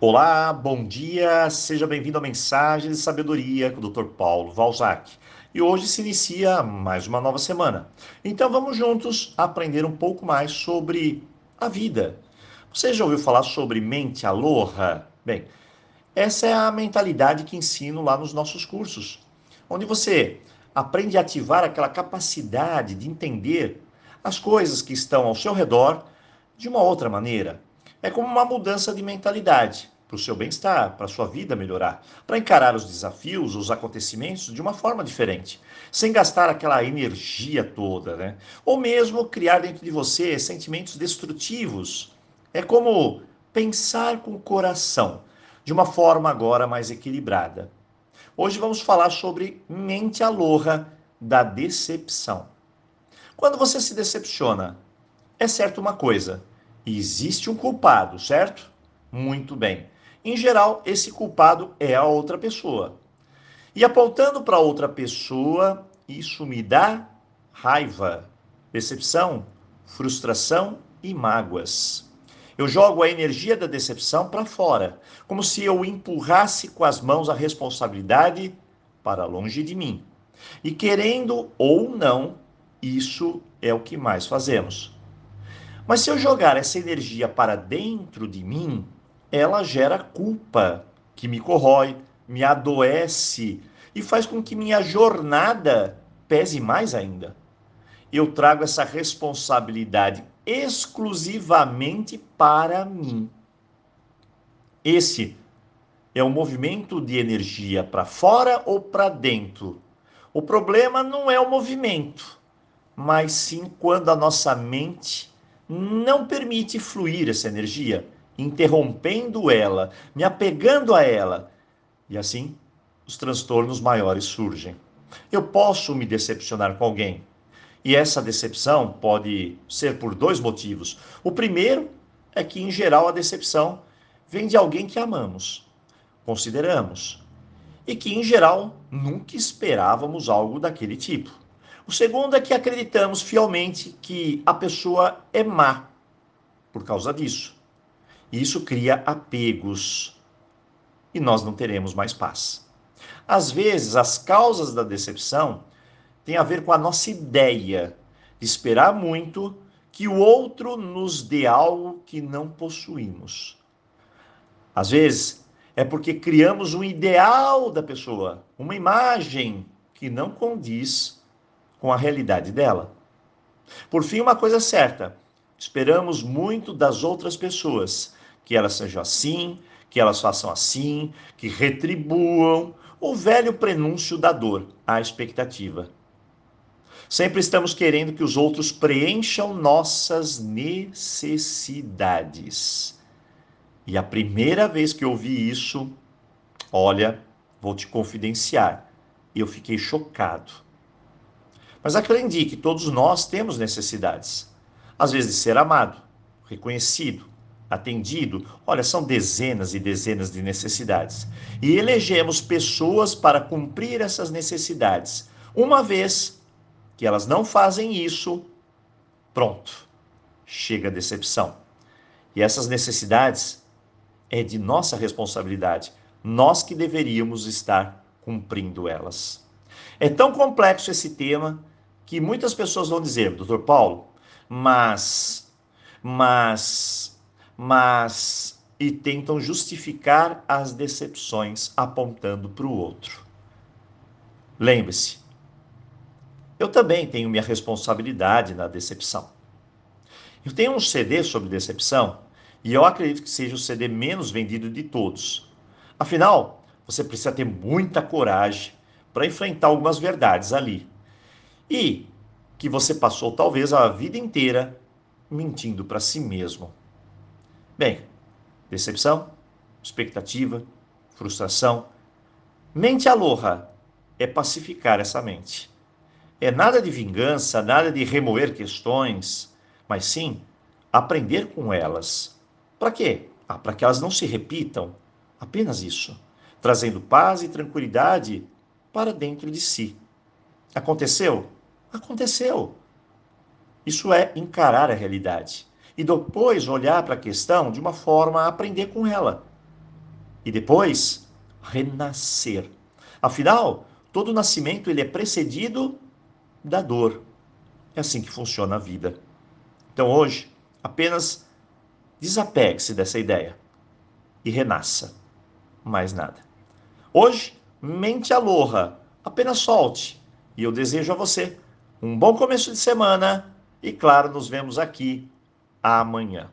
Olá, bom dia, seja bem-vindo à Mensagem de Sabedoria com o Dr. Paulo Valzac. E hoje se inicia mais uma nova semana. Então vamos juntos aprender um pouco mais sobre a vida. Você já ouviu falar sobre mente aloha? Bem, essa é a mentalidade que ensino lá nos nossos cursos, onde você aprende a ativar aquela capacidade de entender as coisas que estão ao seu redor de uma outra maneira é como uma mudança de mentalidade para o seu bem-estar, para a sua vida melhorar, para encarar os desafios, os acontecimentos de uma forma diferente, sem gastar aquela energia toda, né? Ou mesmo criar dentro de você sentimentos destrutivos. É como pensar com o coração, de uma forma agora mais equilibrada. Hoje vamos falar sobre mente aloha da decepção. Quando você se decepciona, é certo uma coisa, existe um culpado, certo? Muito bem. Em geral, esse culpado é a outra pessoa. E apontando para outra pessoa, isso me dá raiva, decepção, frustração e mágoas. Eu jogo a energia da decepção para fora, como se eu empurrasse com as mãos a responsabilidade para longe de mim. E querendo ou não, isso é o que mais fazemos. Mas se eu jogar essa energia para dentro de mim, ela gera culpa, que me corrói, me adoece e faz com que minha jornada pese mais ainda. Eu trago essa responsabilidade exclusivamente para mim. Esse é um movimento de energia para fora ou para dentro. O problema não é o movimento, mas sim quando a nossa mente não permite fluir essa energia, interrompendo ela, me apegando a ela. E assim, os transtornos maiores surgem. Eu posso me decepcionar com alguém. E essa decepção pode ser por dois motivos. O primeiro é que, em geral, a decepção vem de alguém que amamos, consideramos, e que, em geral, nunca esperávamos algo daquele tipo. O segundo é que acreditamos fielmente que a pessoa é má por causa disso. E isso cria apegos e nós não teremos mais paz. Às vezes, as causas da decepção têm a ver com a nossa ideia de esperar muito que o outro nos dê algo que não possuímos. Às vezes, é porque criamos um ideal da pessoa, uma imagem que não condiz com a realidade dela. Por fim, uma coisa certa: esperamos muito das outras pessoas, que elas sejam assim, que elas façam assim, que retribuam o velho prenúncio da dor, a expectativa. Sempre estamos querendo que os outros preencham nossas necessidades. E a primeira vez que eu vi isso, olha, vou te confidenciar, eu fiquei chocado mas aprendi que todos nós temos necessidades. Às vezes de ser amado, reconhecido, atendido. Olha, são dezenas e dezenas de necessidades. E elegemos pessoas para cumprir essas necessidades. Uma vez que elas não fazem isso, pronto, chega a decepção. E essas necessidades é de nossa responsabilidade. Nós que deveríamos estar cumprindo elas. É tão complexo esse tema que muitas pessoas vão dizer, doutor Paulo, mas, mas, mas, e tentam justificar as decepções apontando para o outro. Lembre-se, eu também tenho minha responsabilidade na decepção. Eu tenho um CD sobre decepção e eu acredito que seja o CD menos vendido de todos. Afinal, você precisa ter muita coragem para enfrentar algumas verdades ali e que você passou talvez a vida inteira mentindo para si mesmo. Bem, decepção, expectativa, frustração. Mente aloha é pacificar essa mente. É nada de vingança, nada de remoer questões, mas sim aprender com elas. Para quê? Ah, para que elas não se repitam. Apenas isso. Trazendo paz e tranquilidade para dentro de si. Aconteceu? Aconteceu. Isso é encarar a realidade e depois olhar para a questão de uma forma a aprender com ela. e depois renascer. Afinal, todo nascimento ele é precedido da dor. É assim que funciona a vida. Então hoje, apenas desapegue-se dessa ideia e renasça. Mais nada. Hoje, mente aloha, apenas solte. E eu desejo a você um bom começo de semana e, claro, nos vemos aqui amanhã.